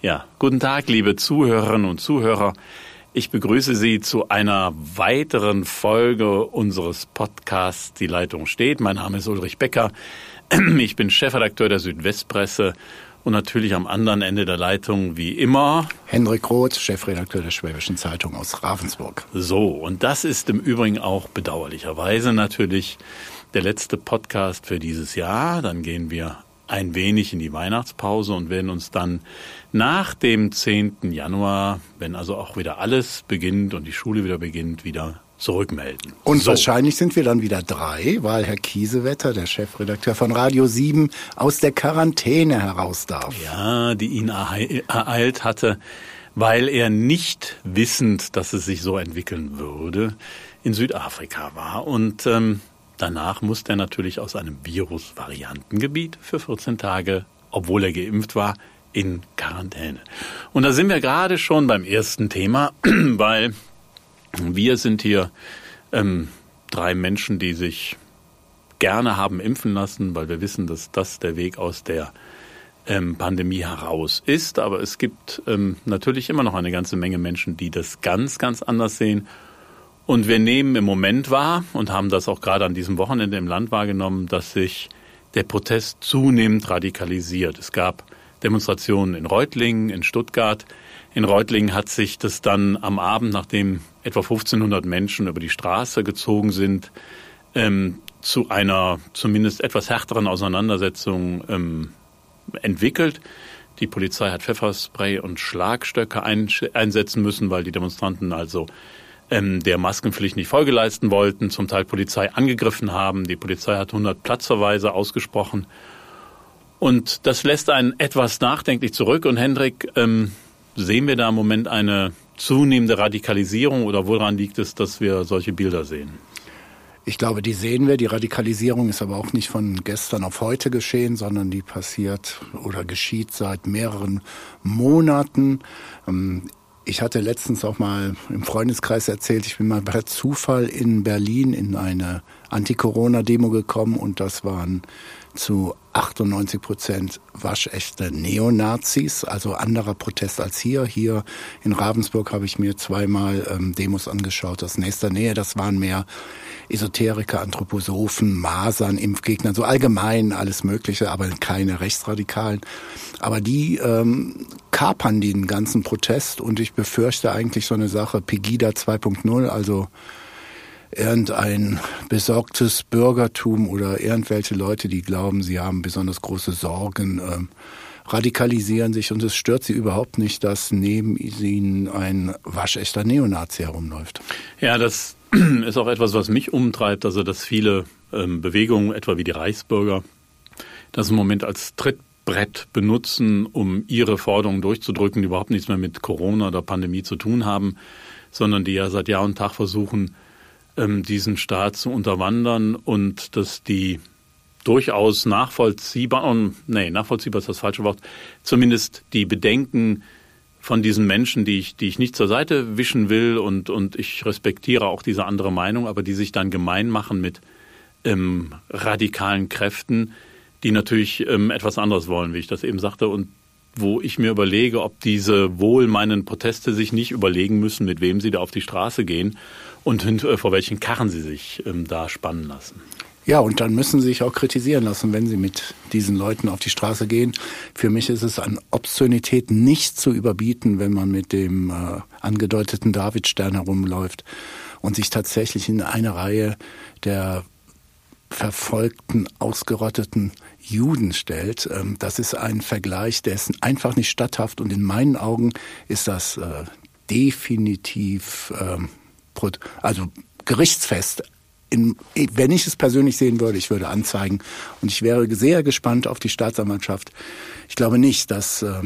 Ja, guten Tag, liebe Zuhörerinnen und Zuhörer. Ich begrüße Sie zu einer weiteren Folge unseres Podcasts Die Leitung steht. Mein Name ist Ulrich Becker. Ich bin Chefredakteur der Südwestpresse und natürlich am anderen Ende der Leitung wie immer Hendrik Roth, Chefredakteur der Schwäbischen Zeitung aus Ravensburg. So, und das ist im Übrigen auch bedauerlicherweise natürlich der letzte Podcast für dieses Jahr. Dann gehen wir ein wenig in die Weihnachtspause und werden uns dann nach dem 10. Januar, wenn also auch wieder alles beginnt und die Schule wieder beginnt, wieder zurückmelden. Und so. wahrscheinlich sind wir dann wieder drei, weil Herr Kiesewetter, der Chefredakteur von Radio 7, aus der Quarantäne heraus darf. Ja, die ihn ereilt hatte, weil er nicht wissend, dass es sich so entwickeln würde, in Südafrika war. Und ähm, Danach musste er natürlich aus einem Virusvariantengebiet für 14 Tage, obwohl er geimpft war, in Quarantäne. Und da sind wir gerade schon beim ersten Thema, weil wir sind hier ähm, drei Menschen, die sich gerne haben impfen lassen, weil wir wissen, dass das der Weg aus der ähm, Pandemie heraus ist. Aber es gibt ähm, natürlich immer noch eine ganze Menge Menschen, die das ganz, ganz anders sehen und wir nehmen im Moment wahr und haben das auch gerade an diesem Wochenende im Land wahrgenommen, dass sich der Protest zunehmend radikalisiert. Es gab Demonstrationen in Reutlingen, in Stuttgart. In Reutlingen hat sich das dann am Abend, nachdem etwa 1500 Menschen über die Straße gezogen sind, ähm, zu einer zumindest etwas härteren Auseinandersetzung ähm, entwickelt. Die Polizei hat Pfefferspray und Schlagstöcke einsetzen müssen, weil die Demonstranten also ähm, der Maskenpflicht nicht Folge leisten wollten, zum Teil Polizei angegriffen haben. Die Polizei hat 100 Platzverweise ausgesprochen. Und das lässt einen etwas nachdenklich zurück. Und Hendrik, ähm, sehen wir da im Moment eine zunehmende Radikalisierung oder woran liegt es, dass wir solche Bilder sehen? Ich glaube, die sehen wir. Die Radikalisierung ist aber auch nicht von gestern auf heute geschehen, sondern die passiert oder geschieht seit mehreren Monaten. Ich hatte letztens auch mal im Freundeskreis erzählt, ich bin mal per Zufall in Berlin in eine Anti-Corona-Demo gekommen und das waren zu 98 Prozent waschechte Neonazis, also anderer Protest als hier. Hier in Ravensburg habe ich mir zweimal ähm, Demos angeschaut aus nächster Nähe. Das waren mehr Esoteriker, Anthroposophen, Masern, Impfgegner, so allgemein alles Mögliche, aber keine Rechtsradikalen. Aber die ähm, kapern den ganzen Protest und ich befürchte eigentlich so eine Sache Pegida 2.0, also irgendein besorgtes Bürgertum oder irgendwelche Leute, die glauben, sie haben besonders große Sorgen, ähm, radikalisieren sich und es stört sie überhaupt nicht, dass neben ihnen ein waschechter Neonazi herumläuft. Ja, das ist auch etwas, was mich umtreibt, also dass viele ähm, Bewegungen, etwa wie die Reichsbürger, das im Moment als Trittbrett benutzen, um ihre Forderungen durchzudrücken, die überhaupt nichts mehr mit Corona oder Pandemie zu tun haben, sondern die ja seit Jahr und Tag versuchen, ähm, diesen Staat zu unterwandern und dass die durchaus nachvollziehbar, und nee, nachvollziehbar ist das falsche Wort, zumindest die Bedenken von diesen Menschen, die ich, die ich nicht zur Seite wischen will und, und ich respektiere auch diese andere Meinung, aber die sich dann gemein machen mit ähm, radikalen Kräften, die natürlich ähm, etwas anderes wollen, wie ich das eben sagte, und wo ich mir überlege, ob diese wohlmeinenden Proteste sich nicht überlegen müssen, mit wem sie da auf die Straße gehen und äh, vor welchen Karren sie sich ähm, da spannen lassen. Ja, und dann müssen sie sich auch kritisieren lassen, wenn sie mit diesen Leuten auf die Straße gehen. Für mich ist es an Obszönität nicht zu überbieten, wenn man mit dem äh, angedeuteten Davidstern herumläuft und sich tatsächlich in eine Reihe der verfolgten, ausgerotteten Juden stellt. Ähm, das ist ein Vergleich, der ist einfach nicht statthaft und in meinen Augen ist das äh, definitiv ähm, also gerichtsfest. Wenn ich es persönlich sehen würde, ich würde anzeigen und ich wäre sehr gespannt auf die Staatsanwaltschaft. Ich glaube nicht, dass äh,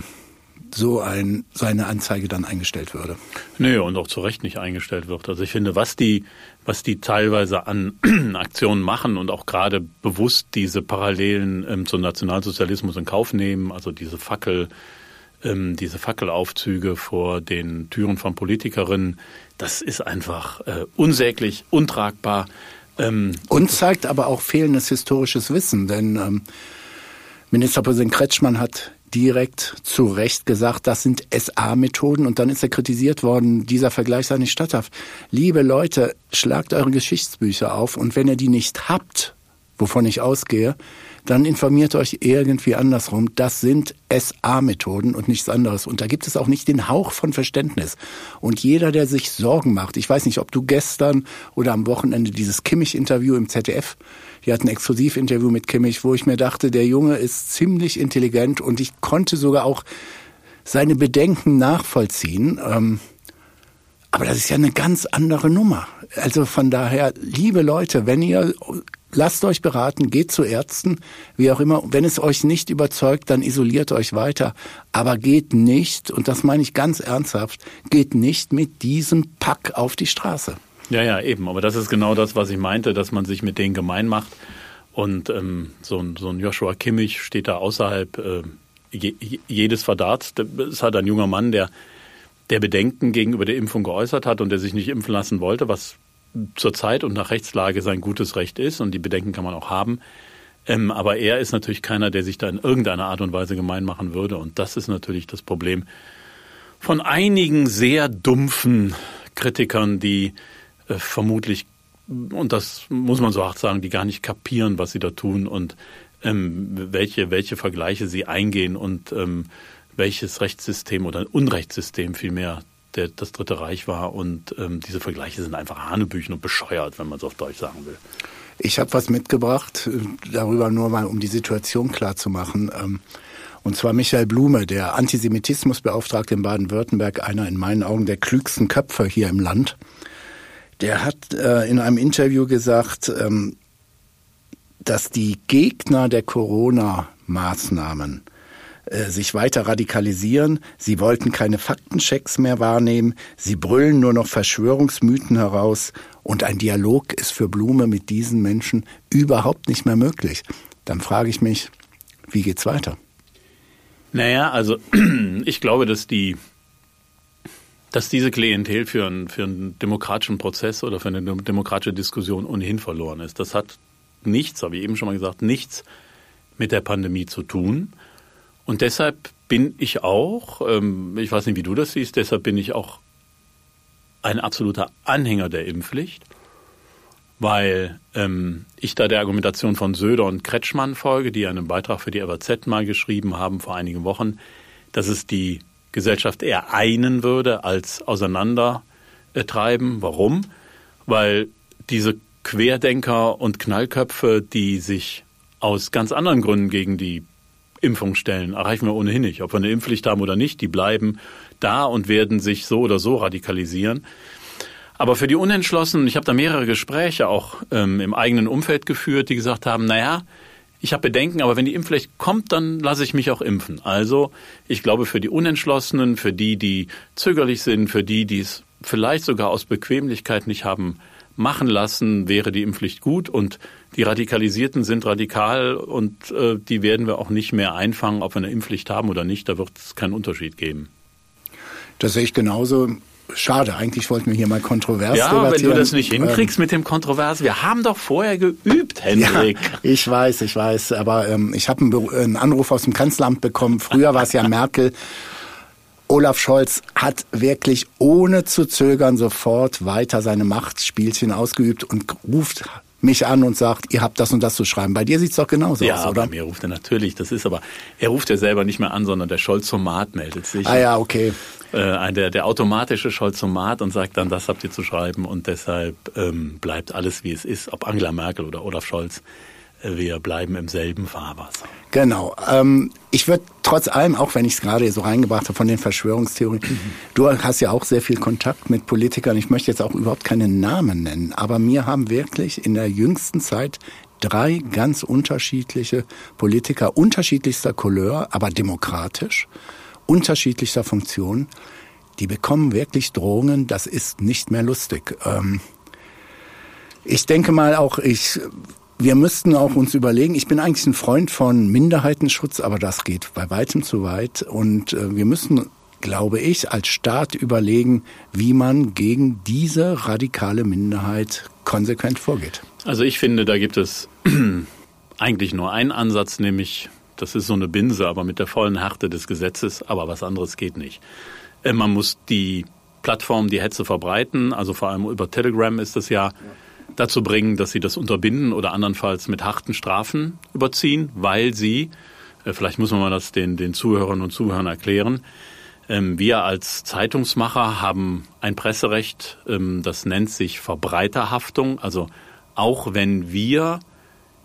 so ein, so eine Anzeige dann eingestellt würde. Nee, und auch zu Recht nicht eingestellt wird. Also ich finde, was die, was die teilweise an Aktionen machen und auch gerade bewusst diese Parallelen ähm, zum Nationalsozialismus in Kauf nehmen, also diese Fackel, ähm, diese Fackelaufzüge vor den Türen von Politikerinnen, das ist einfach äh, unsäglich, untragbar. Ähm, und zeigt aber auch fehlendes historisches Wissen, denn ähm, Ministerpräsident Kretschmann hat direkt zu Recht gesagt, das sind SA-Methoden und dann ist er kritisiert worden, dieser Vergleich sei nicht statthaft. Liebe Leute, schlagt eure Geschichtsbücher auf und wenn ihr die nicht habt, wovon ich ausgehe, dann informiert euch irgendwie andersrum. Das sind SA-Methoden und nichts anderes. Und da gibt es auch nicht den Hauch von Verständnis. Und jeder, der sich Sorgen macht, ich weiß nicht, ob du gestern oder am Wochenende dieses Kimmich-Interview im ZDF, die hat ein Exklusivinterview mit Kimmich, wo ich mir dachte, der Junge ist ziemlich intelligent und ich konnte sogar auch seine Bedenken nachvollziehen. Ähm, aber das ist ja eine ganz andere Nummer. Also von daher, liebe Leute, wenn ihr lasst euch beraten, geht zu Ärzten, wie auch immer. Wenn es euch nicht überzeugt, dann isoliert euch weiter. Aber geht nicht, und das meine ich ganz ernsthaft, geht nicht mit diesem Pack auf die Straße. Ja, ja, eben. Aber das ist genau das, was ich meinte, dass man sich mit denen gemein macht. Und ähm, so, ein, so ein Joshua Kimmich steht da außerhalb äh, je, jedes Verdachts. Das ist halt ein junger Mann, der der Bedenken gegenüber der Impfung geäußert hat und der sich nicht impfen lassen wollte, was zur Zeit und nach Rechtslage sein gutes Recht ist und die Bedenken kann man auch haben. Ähm, aber er ist natürlich keiner, der sich da in irgendeiner Art und Weise gemein machen würde. Und das ist natürlich das Problem von einigen sehr dumpfen Kritikern, die äh, vermutlich, und das muss man so hart sagen, die gar nicht kapieren, was sie da tun und ähm, welche, welche Vergleiche sie eingehen und ähm, welches Rechtssystem oder Unrechtssystem vielmehr der, das Dritte Reich war. Und ähm, diese Vergleiche sind einfach Hanebüchen und bescheuert, wenn man es auf Deutsch sagen will. Ich habe was mitgebracht, äh, darüber nur mal, um die Situation klar zu machen. Ähm, und zwar Michael Blume, der Antisemitismusbeauftragte in Baden-Württemberg, einer in meinen Augen der klügsten Köpfe hier im Land. Der hat äh, in einem Interview gesagt, ähm, dass die Gegner der Corona-Maßnahmen äh, sich weiter radikalisieren. Sie wollten keine Faktenchecks mehr wahrnehmen. Sie brüllen nur noch Verschwörungsmythen heraus. Und ein Dialog ist für Blume mit diesen Menschen überhaupt nicht mehr möglich. Dann frage ich mich, wie geht's weiter? Naja, also ich glaube, dass die dass diese Klientel für einen, für einen demokratischen Prozess oder für eine demokratische Diskussion ohnehin verloren ist. Das hat nichts, habe ich eben schon mal gesagt, nichts mit der Pandemie zu tun. Und deshalb bin ich auch, ähm, ich weiß nicht, wie du das siehst, deshalb bin ich auch ein absoluter Anhänger der Impfpflicht, weil ähm, ich da der Argumentation von Söder und Kretschmann folge, die einen Beitrag für die FAZ mal geschrieben haben vor einigen Wochen, dass es die Gesellschaft eher einen würde als auseinandertreiben. Warum? Weil diese Querdenker und Knallköpfe, die sich aus ganz anderen Gründen gegen die Impfungsstellen erreichen wir ohnehin nicht. Ob wir eine Impfpflicht haben oder nicht, die bleiben da und werden sich so oder so radikalisieren. Aber für die Unentschlossenen, ich habe da mehrere Gespräche auch ähm, im eigenen Umfeld geführt, die gesagt haben, naja, ich habe Bedenken, aber wenn die Impfpflicht kommt, dann lasse ich mich auch impfen. Also ich glaube, für die Unentschlossenen, für die, die zögerlich sind, für die, die es vielleicht sogar aus Bequemlichkeit nicht haben machen lassen, wäre die Impfpflicht gut. Und die Radikalisierten sind radikal und äh, die werden wir auch nicht mehr einfangen, ob wir eine Impfpflicht haben oder nicht. Da wird es keinen Unterschied geben. Das sehe ich genauso. Schade, eigentlich wollten wir hier mal kontrovers ja, debattieren. Ja, wenn du das nicht hinkriegst ähm, mit dem Kontrovers, wir haben doch vorher geübt, Hendrik. Ja, ich weiß, ich weiß, aber ähm, ich habe einen, einen, Anruf aus dem Kanzleramt bekommen. Früher war es ja Merkel Olaf Scholz hat wirklich ohne zu zögern sofort weiter seine Machtspielchen ausgeübt und ruft mich an und sagt, ihr habt das und das zu schreiben. Bei dir sieht's doch genauso ja, aus, oder? Ja, bei mir ruft er natürlich. Das ist aber, er ruft ja selber nicht mehr an, sondern der Scholzomat meldet sich. Ah ja, okay. Äh, der, der automatische Scholzomat und sagt dann, das habt ihr zu schreiben und deshalb ähm, bleibt alles wie es ist, ob Angela Merkel oder Olaf Scholz wir bleiben im selben Fahrwasser. Genau. Ähm, ich würde trotz allem, auch wenn ich es gerade so reingebracht habe von den Verschwörungstheorien, mhm. du hast ja auch sehr viel Kontakt mit Politikern. Ich möchte jetzt auch überhaupt keine Namen nennen, aber mir haben wirklich in der jüngsten Zeit drei ganz unterschiedliche Politiker unterschiedlichster Couleur, aber demokratisch, unterschiedlichster Funktion, die bekommen wirklich Drohungen, das ist nicht mehr lustig. Ähm, ich denke mal auch, ich wir müssten auch uns überlegen, ich bin eigentlich ein Freund von Minderheitenschutz, aber das geht bei weitem zu weit. Und äh, wir müssen, glaube ich, als Staat überlegen, wie man gegen diese radikale Minderheit konsequent vorgeht. Also ich finde, da gibt es eigentlich nur einen Ansatz, nämlich Das ist so eine Binse, aber mit der vollen Härte des Gesetzes. Aber was anderes geht nicht. Äh, man muss die Plattform, die Hetze verbreiten, also vor allem über Telegram ist es ja, dazu bringen, dass sie das unterbinden oder andernfalls mit harten Strafen überziehen, weil sie, äh, vielleicht muss man mal das den, den Zuhörern und Zuhörern erklären, ähm, wir als Zeitungsmacher haben ein Presserecht, ähm, das nennt sich Verbreiterhaftung. Also auch wenn wir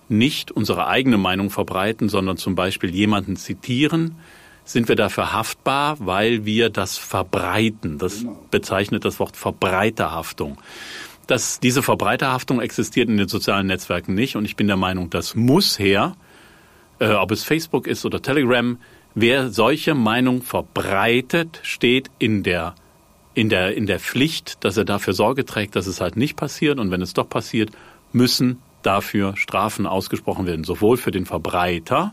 nicht unsere eigene Meinung verbreiten, sondern zum Beispiel jemanden zitieren, sind wir dafür haftbar, weil wir das verbreiten. Das genau. bezeichnet das Wort Verbreiterhaftung. Das, diese Verbreiterhaftung existiert in den sozialen Netzwerken nicht und ich bin der Meinung, das muss her, äh, ob es Facebook ist oder Telegram, wer solche Meinung verbreitet, steht in der in der in der Pflicht, dass er dafür Sorge trägt, dass es halt nicht passiert und wenn es doch passiert, müssen dafür Strafen ausgesprochen werden, sowohl für den Verbreiter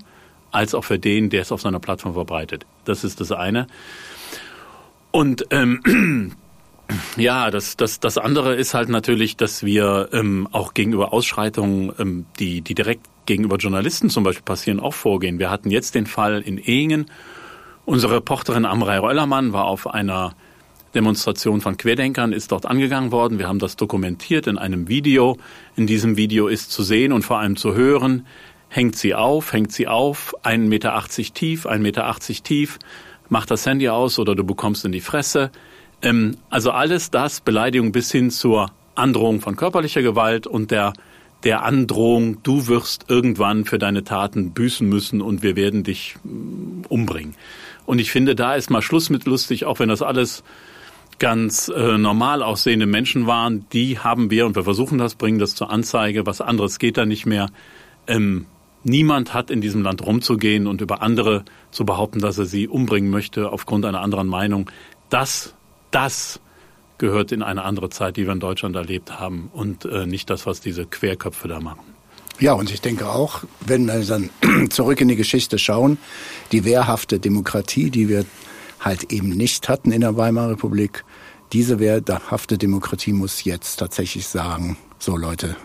als auch für den, der es auf seiner Plattform verbreitet. Das ist das eine. Und ähm, ja, das, das, das andere ist halt natürlich, dass wir ähm, auch gegenüber Ausschreitungen, ähm, die, die direkt gegenüber Journalisten zum Beispiel passieren, auch vorgehen. Wir hatten jetzt den Fall in Ehingen. Unsere Reporterin Amrei Röllermann war auf einer Demonstration von Querdenkern, ist dort angegangen worden. Wir haben das dokumentiert in einem Video. In diesem Video ist zu sehen und vor allem zu hören, hängt sie auf, hängt sie auf, 1,80 Meter tief, 1,80 Meter tief, macht das Handy aus oder du bekommst in die Fresse. Ähm, also alles das, Beleidigung bis hin zur Androhung von körperlicher Gewalt und der, der Androhung, du wirst irgendwann für deine Taten büßen müssen und wir werden dich mm, umbringen. Und ich finde, da ist mal Schluss mit lustig, auch wenn das alles ganz äh, normal aussehende Menschen waren, die haben wir, und wir versuchen das, bringen das zur Anzeige, was anderes geht da nicht mehr. Ähm, niemand hat in diesem Land rumzugehen und über andere zu behaupten, dass er sie umbringen möchte aufgrund einer anderen Meinung. Das das gehört in eine andere Zeit, die wir in Deutschland erlebt haben und äh, nicht das, was diese Querköpfe da machen. Ja, und ich denke auch, wenn wir dann zurück in die Geschichte schauen, die wehrhafte Demokratie, die wir halt eben nicht hatten in der Weimarer Republik, diese wehrhafte Demokratie muss jetzt tatsächlich sagen, so Leute,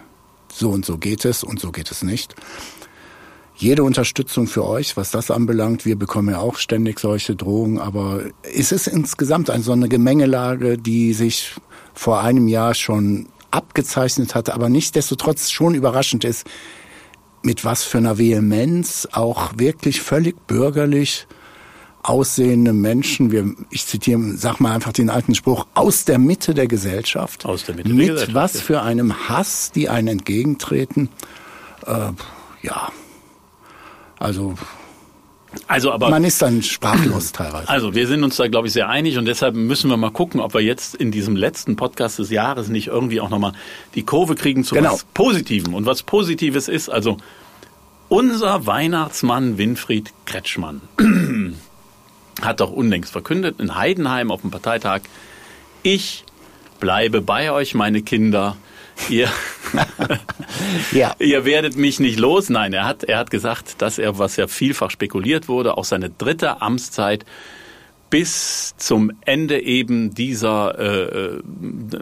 so und so geht es und so geht es nicht jede Unterstützung für euch, was das anbelangt. Wir bekommen ja auch ständig solche Drohungen, aber es ist insgesamt eine, so eine Gemengelage, die sich vor einem Jahr schon abgezeichnet hatte, aber nichtsdestotrotz schon überraschend ist, mit was für einer Vehemenz auch wirklich völlig bürgerlich aussehende Menschen, wir, ich zitiere, sag mal einfach den alten Spruch, aus der Mitte der Gesellschaft, aus der Mitte mit der Gesellschaft, was für einem Hass, die einen entgegentreten. Äh, ja, also also aber man ist dann sprachlos teilweise. Also wir sind uns da glaube ich sehr einig und deshalb müssen wir mal gucken, ob wir jetzt in diesem letzten Podcast des Jahres nicht irgendwie auch nochmal die Kurve kriegen zu genau. was Positivem. Und was Positives ist, also unser Weihnachtsmann Winfried Kretschmann hat doch unlängst verkündet in Heidenheim auf dem Parteitag, ich bleibe bei euch, meine Kinder. Ihr, ja. ihr werdet mich nicht los. Nein, er hat, er hat gesagt, dass er, was ja vielfach spekuliert wurde, auch seine dritte Amtszeit bis zum Ende eben dieser äh, äh,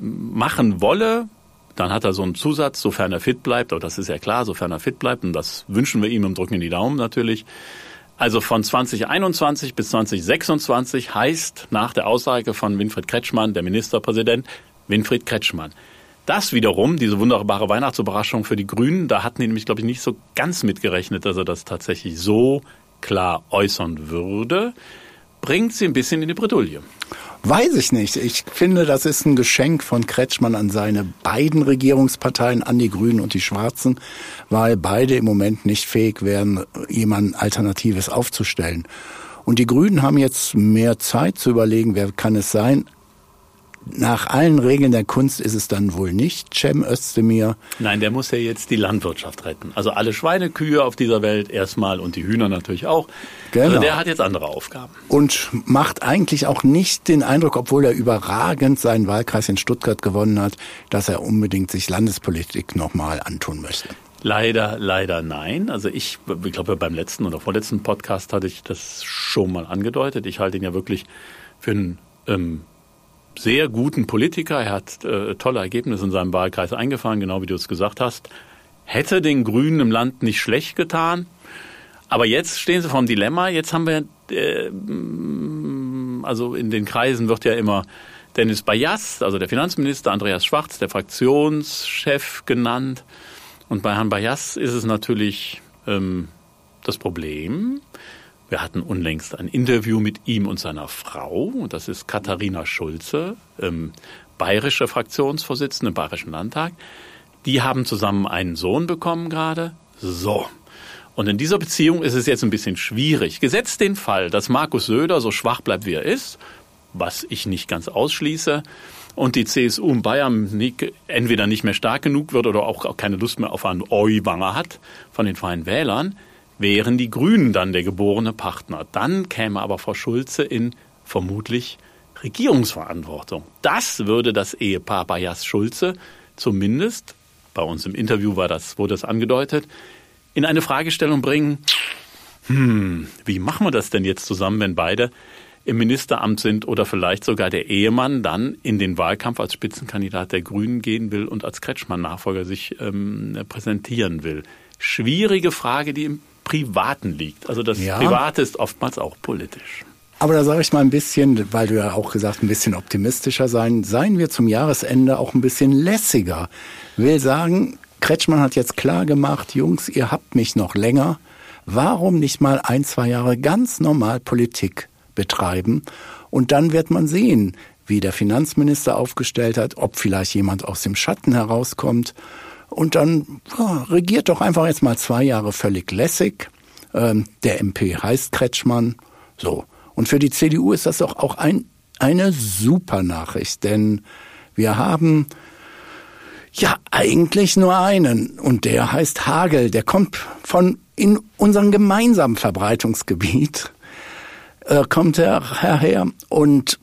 machen wolle. Dann hat er so einen Zusatz, sofern er fit bleibt, aber das ist ja klar, sofern er fit bleibt, und das wünschen wir ihm und drücken in die Daumen natürlich. Also von 2021 bis 2026 heißt nach der Aussage von Winfried Kretschmann, der Ministerpräsident, Winfried Kretschmann. Das wiederum, diese wunderbare Weihnachtsüberraschung für die Grünen, da hatten die nämlich, glaube ich, nicht so ganz mitgerechnet, dass er das tatsächlich so klar äußern würde, bringt sie ein bisschen in die Bredouille. Weiß ich nicht. Ich finde, das ist ein Geschenk von Kretschmann an seine beiden Regierungsparteien, an die Grünen und die Schwarzen, weil beide im Moment nicht fähig wären, jemand Alternatives aufzustellen. Und die Grünen haben jetzt mehr Zeit zu überlegen, wer kann es sein nach allen Regeln der Kunst ist es dann wohl nicht Cem Özdemir. Nein, der muss ja jetzt die Landwirtschaft retten. Also alle Schweinekühe auf dieser Welt erstmal und die Hühner natürlich auch. Genau. Also der hat jetzt andere Aufgaben. Und macht eigentlich auch nicht den Eindruck, obwohl er überragend seinen Wahlkreis in Stuttgart gewonnen hat, dass er unbedingt sich Landespolitik nochmal antun möchte. Leider, leider nein. Also ich, ich glaube, beim letzten oder vorletzten Podcast hatte ich das schon mal angedeutet. Ich halte ihn ja wirklich für einen ähm, sehr guten Politiker. Er hat äh, tolle Ergebnisse in seinem Wahlkreis eingefahren, genau wie du es gesagt hast. Hätte den Grünen im Land nicht schlecht getan. Aber jetzt stehen sie vor dem Dilemma. Jetzt haben wir, äh, also in den Kreisen wird ja immer Dennis Bayas, also der Finanzminister, Andreas Schwarz, der Fraktionschef genannt. Und bei Herrn Bayas ist es natürlich ähm, das Problem. Wir hatten unlängst ein Interview mit ihm und seiner Frau. Das ist Katharina Schulze, ähm, bayerische Fraktionsvorsitzende im Bayerischen Landtag. Die haben zusammen einen Sohn bekommen gerade. So. Und in dieser Beziehung ist es jetzt ein bisschen schwierig. Gesetzt den Fall, dass Markus Söder so schwach bleibt, wie er ist, was ich nicht ganz ausschließe, und die CSU in Bayern entweder nicht mehr stark genug wird oder auch keine Lust mehr auf einen Euwanger hat von den Freien Wählern, wären die Grünen dann der geborene Partner. Dann käme aber Frau Schulze in vermutlich Regierungsverantwortung. Das würde das Ehepaar Bayas-Schulze zumindest, bei uns im Interview war das, wurde das angedeutet, in eine Fragestellung bringen, hm, wie machen wir das denn jetzt zusammen, wenn beide im Ministeramt sind oder vielleicht sogar der Ehemann dann in den Wahlkampf als Spitzenkandidat der Grünen gehen will und als Kretschmann-Nachfolger sich ähm, präsentieren will. Schwierige Frage, die im Privaten liegt. Also das ja. Private ist oftmals auch politisch. Aber da sage ich mal ein bisschen, weil du ja auch gesagt, ein bisschen optimistischer sein. Seien wir zum Jahresende auch ein bisschen lässiger. Will sagen, Kretschmann hat jetzt klar gemacht, Jungs, ihr habt mich noch länger. Warum nicht mal ein, zwei Jahre ganz normal Politik betreiben? Und dann wird man sehen, wie der Finanzminister aufgestellt hat, ob vielleicht jemand aus dem Schatten herauskommt. Und dann ja, regiert doch einfach jetzt mal zwei Jahre völlig lässig. Ähm, der MP heißt Kretschmann. So. Und für die CDU ist das doch auch ein, eine super Nachricht, denn wir haben ja, eigentlich nur einen. Und der heißt Hagel. Der kommt von in unserem gemeinsamen Verbreitungsgebiet. Äh, kommt er her und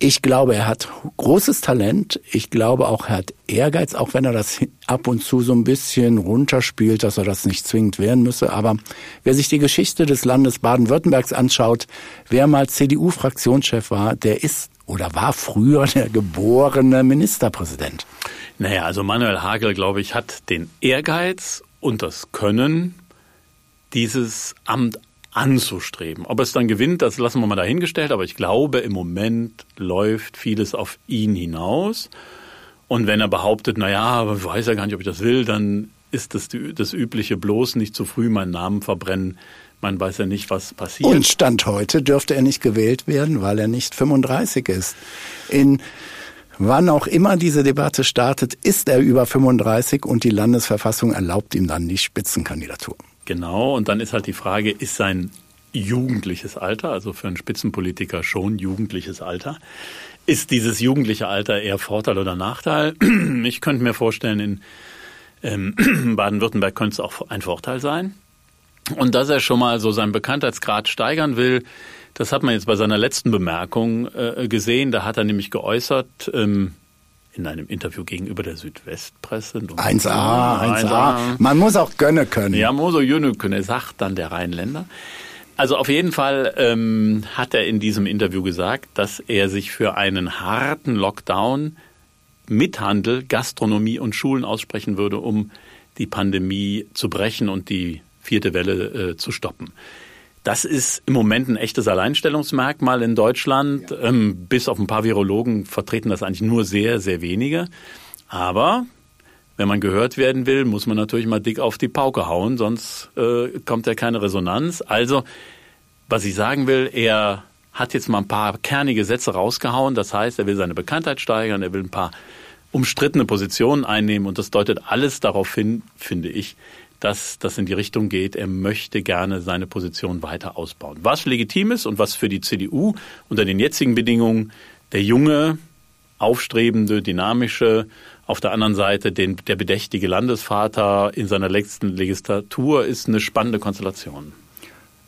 ich glaube, er hat großes Talent. Ich glaube auch, er hat Ehrgeiz, auch wenn er das ab und zu so ein bisschen runterspielt, dass er das nicht zwingend werden müsse. Aber wer sich die Geschichte des Landes Baden-Württembergs anschaut, wer mal CDU-Fraktionschef war, der ist oder war früher der geborene Ministerpräsident. Naja, also Manuel Hagel, glaube ich, hat den Ehrgeiz und das Können, dieses Amt anzustreben. Ob es dann gewinnt, das lassen wir mal dahingestellt, aber ich glaube, im Moment läuft vieles auf ihn hinaus. Und wenn er behauptet, na ja, aber ich weiß ja gar nicht, ob ich das will, dann ist das das übliche bloß nicht zu früh meinen Namen verbrennen. Man weiß ja nicht, was passiert. Und Stand heute dürfte er nicht gewählt werden, weil er nicht 35 ist. In Wann auch immer diese Debatte startet, ist er über 35 und die Landesverfassung erlaubt ihm dann die Spitzenkandidatur. Genau, und dann ist halt die Frage, ist sein jugendliches Alter, also für einen Spitzenpolitiker schon jugendliches Alter, ist dieses jugendliche Alter eher Vorteil oder Nachteil? Ich könnte mir vorstellen, in ähm, Baden-Württemberg könnte es auch ein Vorteil sein. Und dass er schon mal so seinen Bekanntheitsgrad steigern will, das hat man jetzt bei seiner letzten Bemerkung äh, gesehen. Da hat er nämlich geäußert, ähm, in einem Interview gegenüber der Südwestpresse. 1a, 1a, 1a. Man muss auch gönnen können. Ja, muss auch gönnen können, sagt dann der Rheinländer. Also auf jeden Fall ähm, hat er in diesem Interview gesagt, dass er sich für einen harten Lockdown mit Handel, Gastronomie und Schulen aussprechen würde, um die Pandemie zu brechen und die vierte Welle äh, zu stoppen. Das ist im Moment ein echtes Alleinstellungsmerkmal in Deutschland. Ja. Ähm, bis auf ein paar Virologen vertreten das eigentlich nur sehr, sehr wenige. Aber wenn man gehört werden will, muss man natürlich mal dick auf die Pauke hauen, sonst äh, kommt ja keine Resonanz. Also, was ich sagen will, er hat jetzt mal ein paar kernige Sätze rausgehauen. Das heißt, er will seine Bekanntheit steigern, er will ein paar umstrittene Positionen einnehmen und das deutet alles darauf hin, finde ich, dass das in die Richtung geht, er möchte gerne seine Position weiter ausbauen. Was legitim ist und was für die CDU unter den jetzigen Bedingungen der junge, aufstrebende, dynamische, auf der anderen Seite den, der bedächtige Landesvater in seiner letzten Legislatur ist eine spannende Konstellation.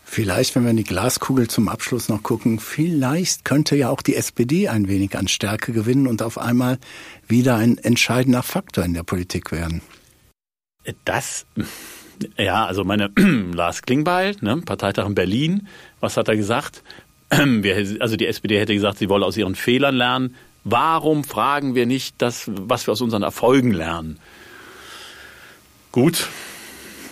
Vielleicht, wenn wir in die Glaskugel zum Abschluss noch gucken, vielleicht könnte ja auch die SPD ein wenig an Stärke gewinnen und auf einmal wieder ein entscheidender Faktor in der Politik werden. Das, ja, also meine Lars Klingbeil, ne, Parteitag in Berlin, was hat er gesagt? Also die SPD hätte gesagt, sie wolle aus ihren Fehlern lernen. Warum fragen wir nicht das, was wir aus unseren Erfolgen lernen? Gut,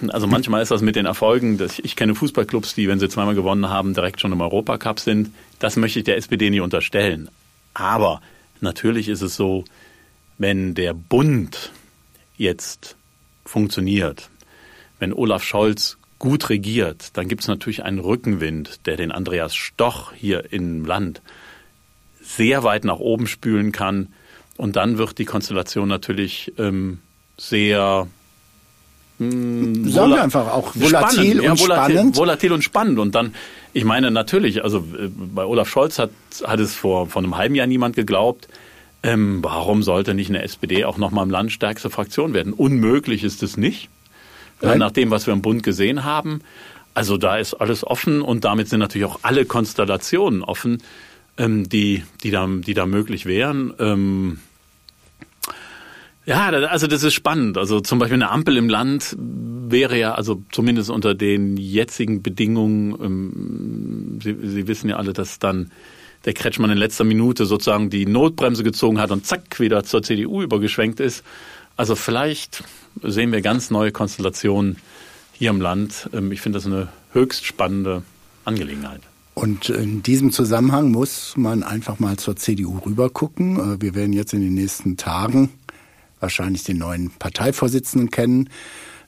Also manchmal ist das mit den Erfolgen, dass ich kenne Fußballclubs, die, wenn sie zweimal gewonnen haben, direkt schon im Europacup sind. Das möchte ich der SPD nicht unterstellen. Aber natürlich ist es so, wenn der Bund jetzt funktioniert, wenn Olaf Scholz gut regiert, dann gibt es natürlich einen Rückenwind, der den Andreas Stoch hier im Land sehr weit nach oben spülen kann. Und dann wird die Konstellation natürlich ähm, sehr hm, Sagen wir einfach auch volatil spannend, und ja, volatil, spannend. Volatil und spannend. Und dann, ich meine natürlich, also äh, bei Olaf Scholz hat, hat es vor, vor einem halben Jahr niemand geglaubt. Ähm, warum sollte nicht eine SPD auch nochmal im Land stärkste Fraktion werden? Unmöglich ist es nicht. Äh, nach dem, was wir im Bund gesehen haben. Also da ist alles offen und damit sind natürlich auch alle Konstellationen offen, ähm, die, die, da, die da möglich wären. Ähm, ja, also das ist spannend. Also zum Beispiel eine Ampel im Land wäre ja, also zumindest unter den jetzigen Bedingungen, ähm, Sie, Sie wissen ja alle, dass dann der Kretschmann in letzter Minute sozusagen die Notbremse gezogen hat und zack wieder zur CDU übergeschwenkt ist. Also vielleicht sehen wir ganz neue Konstellationen hier im Land. Ähm, ich finde das eine höchst spannende Angelegenheit. Und in diesem Zusammenhang muss man einfach mal zur CDU rübergucken. Äh, wir werden jetzt in den nächsten Tagen wahrscheinlich den neuen Parteivorsitzenden kennen.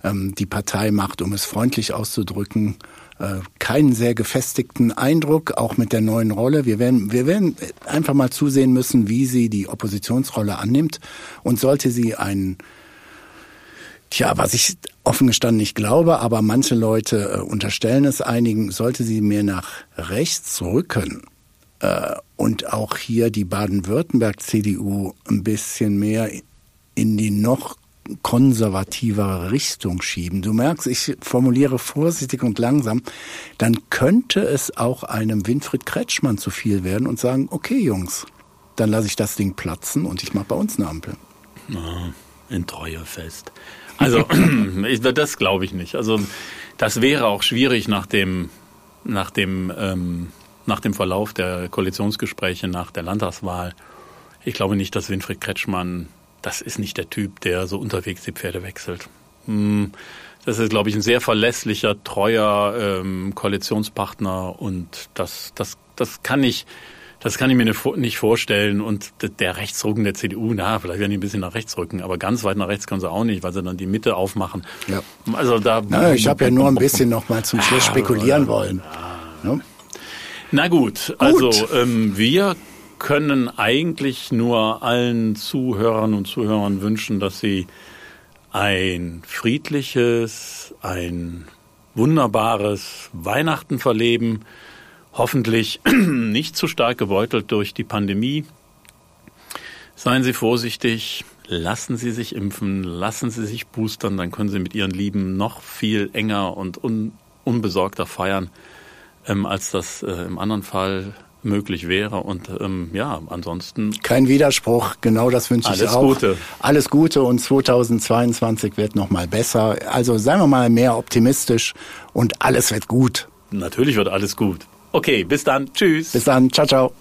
Ähm, die Partei macht, um es freundlich auszudrücken, äh, keinen sehr gefestigten Eindruck, auch mit der neuen Rolle. Wir werden, wir werden einfach mal zusehen müssen, wie sie die Oppositionsrolle annimmt. Und sollte sie einen Tja, was ich offen gestanden nicht glaube, aber manche Leute äh, unterstellen es einigen, sollte sie mehr nach rechts rücken äh, und auch hier die Baden-Württemberg-CDU ein bisschen mehr in die noch konservativere Richtung schieben. Du merkst, ich formuliere vorsichtig und langsam, dann könnte es auch einem Winfried Kretschmann zu viel werden und sagen, okay Jungs, dann lasse ich das Ding platzen und ich mache bei uns eine Ampel. in Treue fest. Also das glaube ich nicht. Also das wäre auch schwierig nach dem, nach dem, ähm, nach dem Verlauf der Koalitionsgespräche nach der Landtagswahl. Ich glaube nicht, dass Winfried Kretschmann das ist nicht der Typ, der so unterwegs die Pferde wechselt. Hm, das ist, glaube ich, ein sehr verlässlicher, treuer ähm, Koalitionspartner und das, das, das kann ich, das kann ich mir nicht vorstellen. Und der Rechtsrücken der CDU, na, vielleicht werden die ein bisschen nach rechts rücken, aber ganz weit nach rechts können sie auch nicht, weil sie dann die Mitte aufmachen. Ja. Also da. Na, ich habe ja nur ein bisschen noch mal zum Schluss spekulieren wollen. Ja. Na gut, gut. also ähm, wir können eigentlich nur allen Zuhörern und Zuhörern wünschen, dass sie ein friedliches, ein wunderbares Weihnachten verleben, hoffentlich nicht zu stark gebeutelt durch die Pandemie. Seien Sie vorsichtig, lassen Sie sich impfen, lassen Sie sich boostern, dann können Sie mit Ihren Lieben noch viel enger und un unbesorgter feiern, ähm, als das äh, im anderen Fall möglich wäre. Und ähm, ja, ansonsten. Kein Widerspruch, genau das wünsche ich auch. Alles Gute. Alles Gute und 2022 wird nochmal besser. Also seien wir mal mehr optimistisch und alles wird gut. Natürlich wird alles gut. Okay, bis dann. Tschüss. Bis dann. Ciao, ciao.